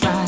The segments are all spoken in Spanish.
try.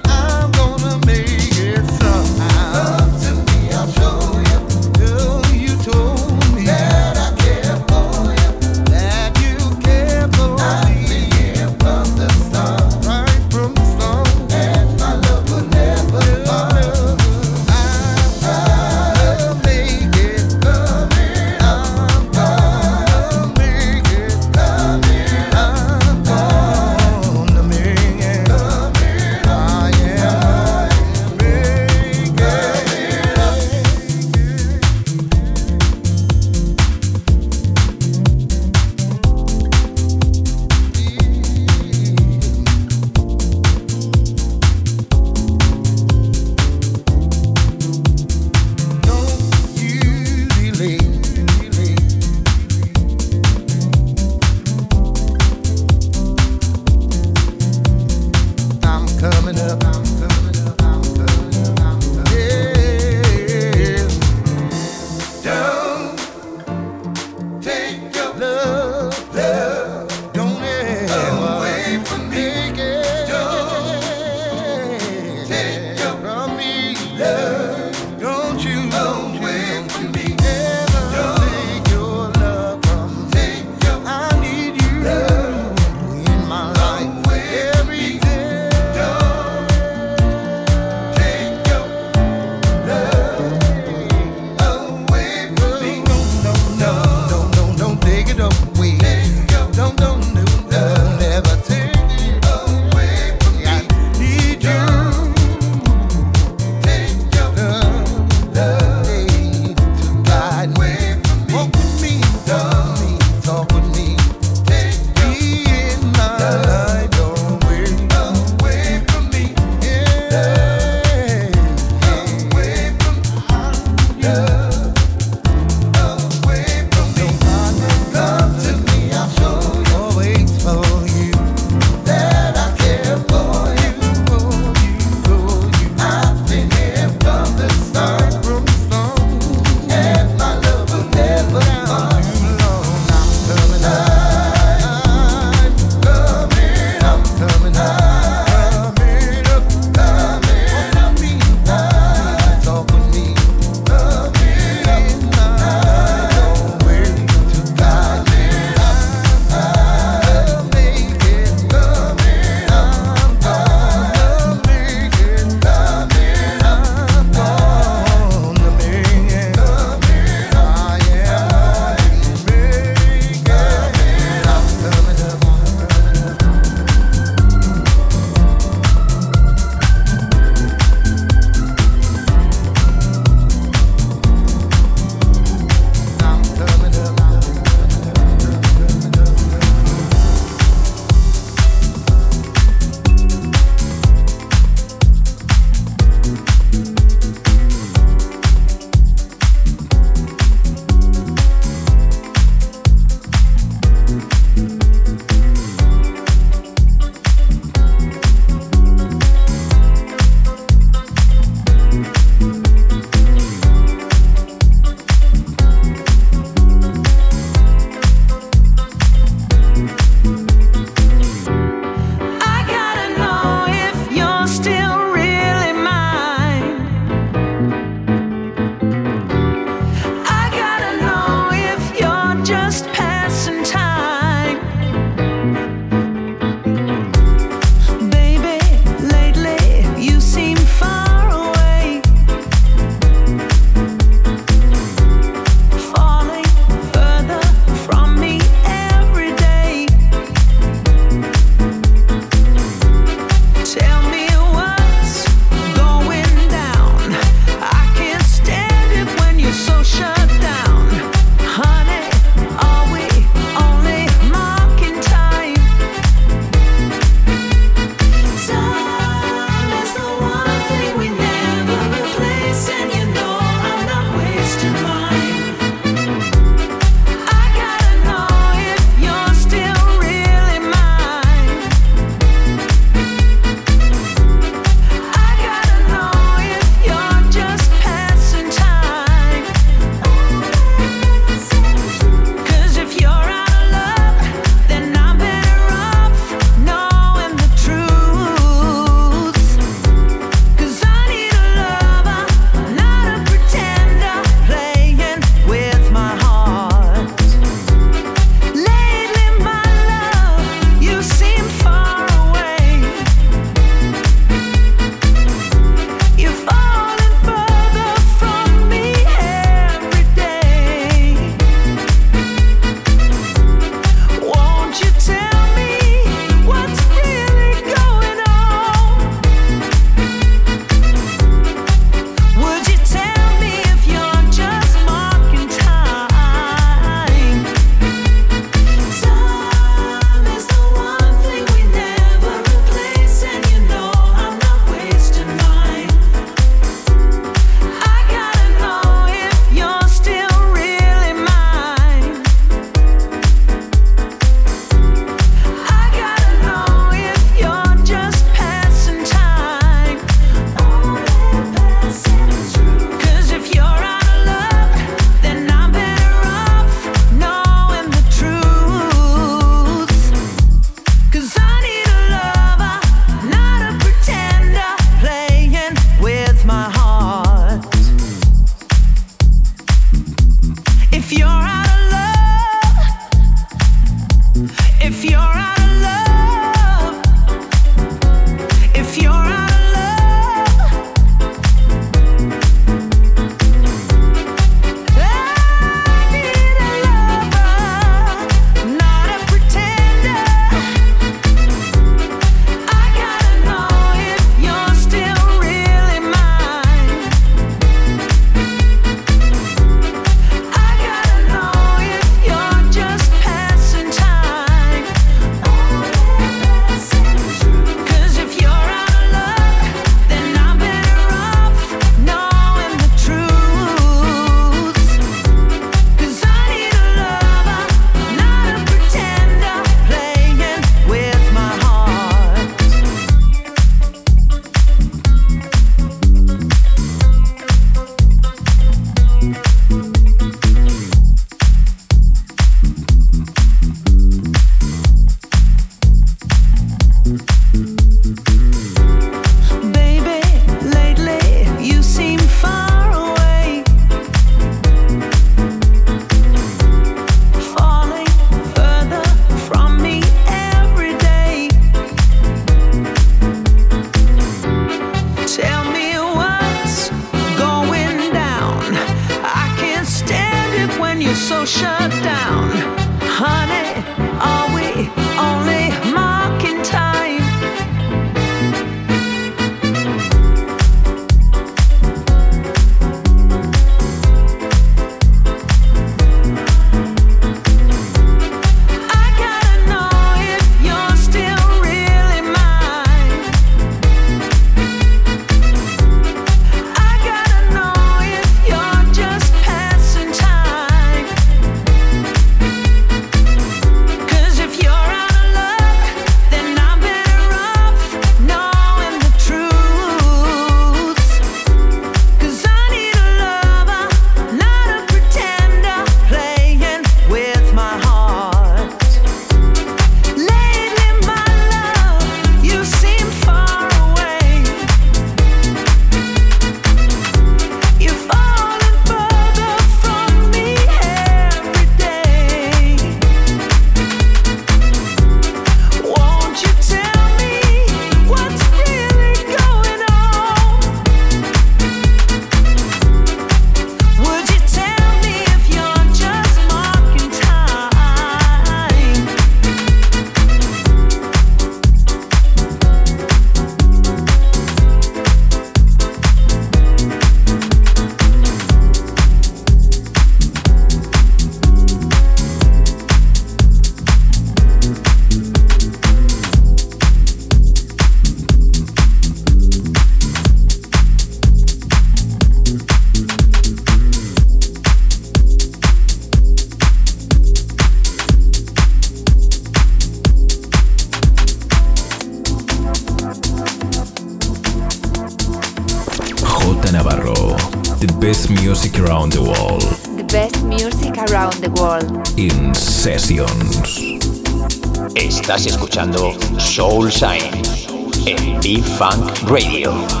Soul Science en B-Funk Radio.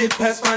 shit pass.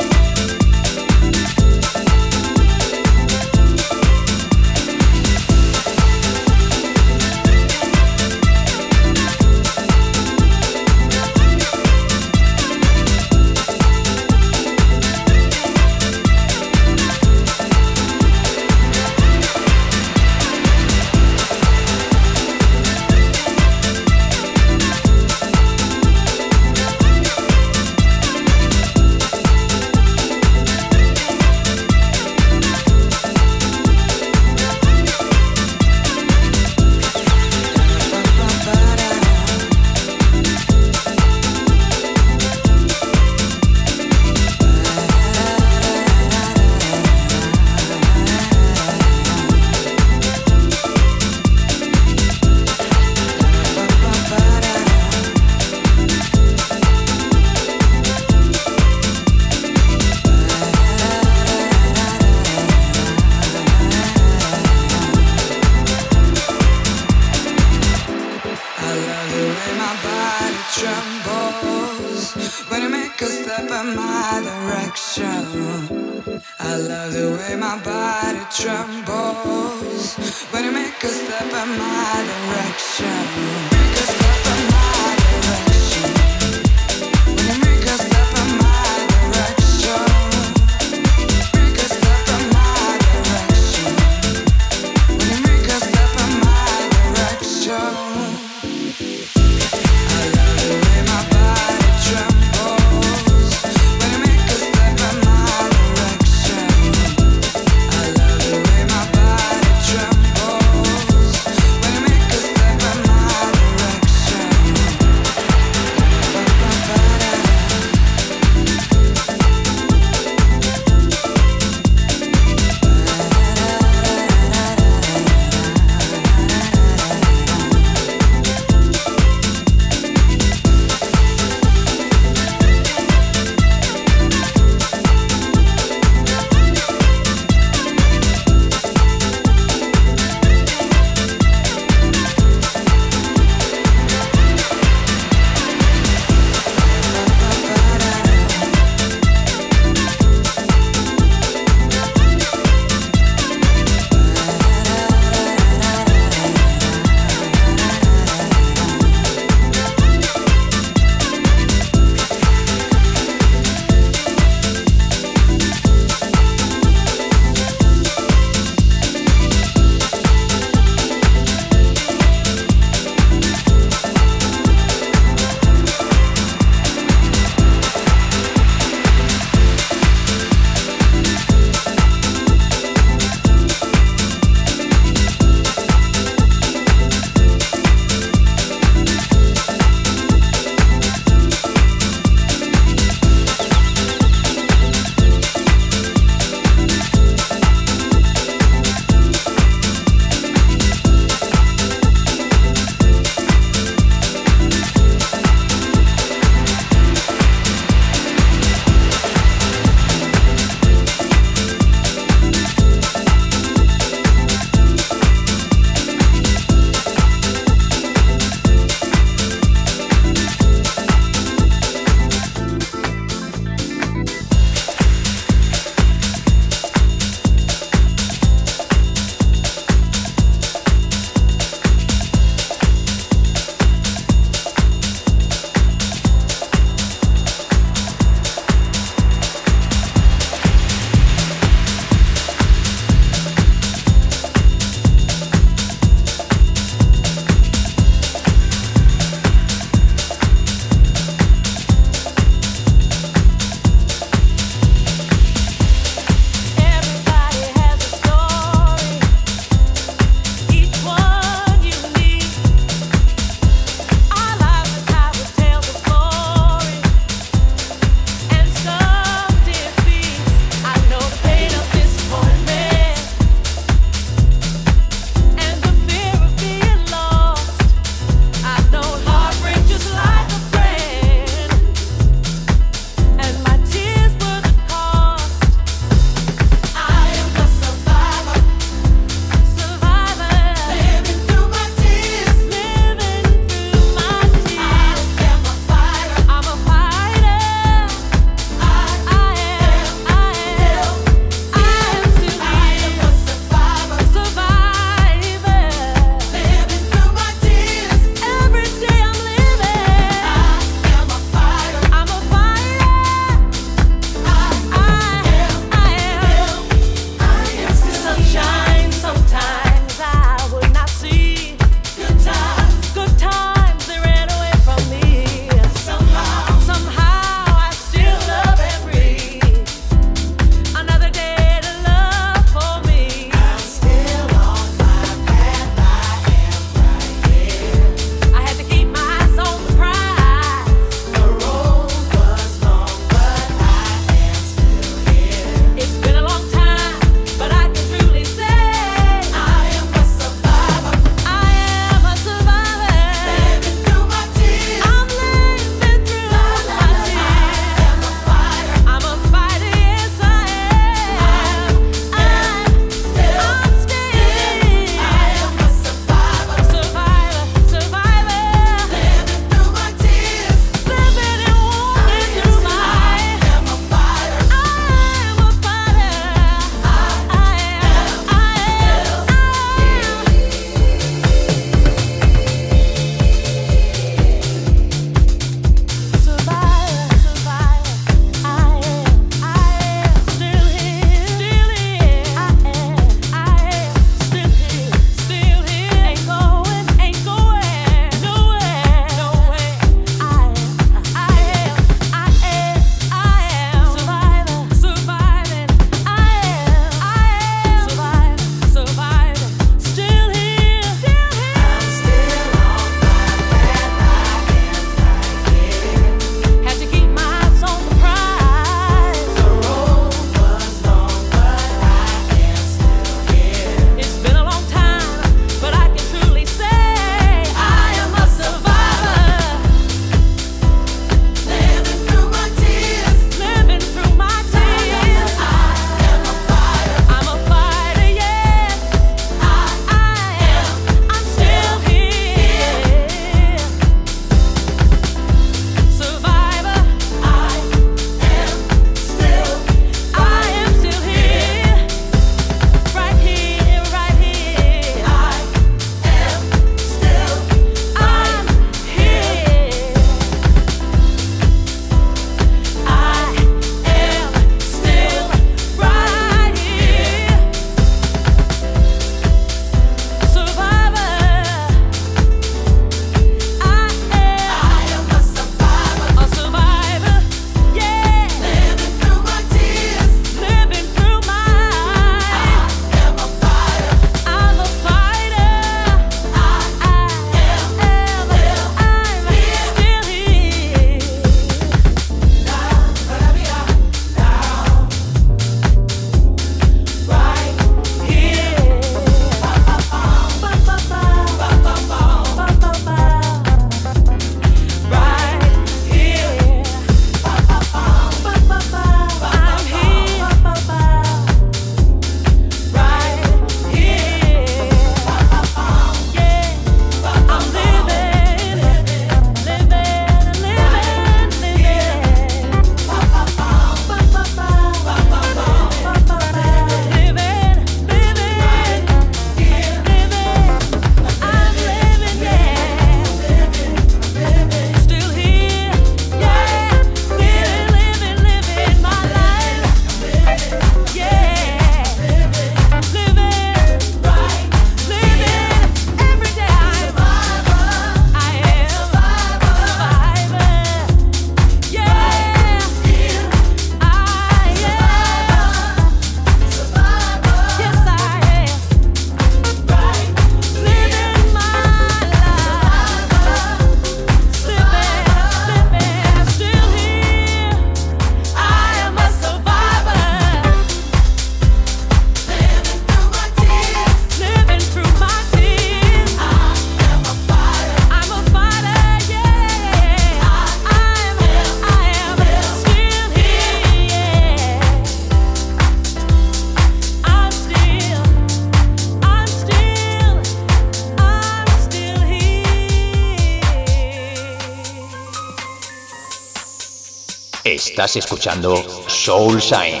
Estás escuchando Soul Shine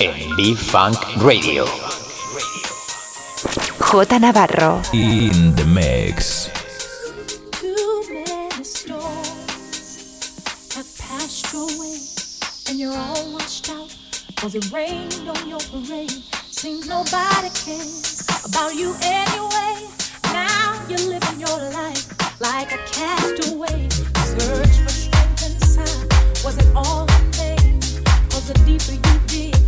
en B-Funk Radio. J Navarro. In the mix. Cause it rained on your parade. Seems nobody cares about you anyway. Now you're living your life like a cat Was it all a thing? Was it deeper you dig?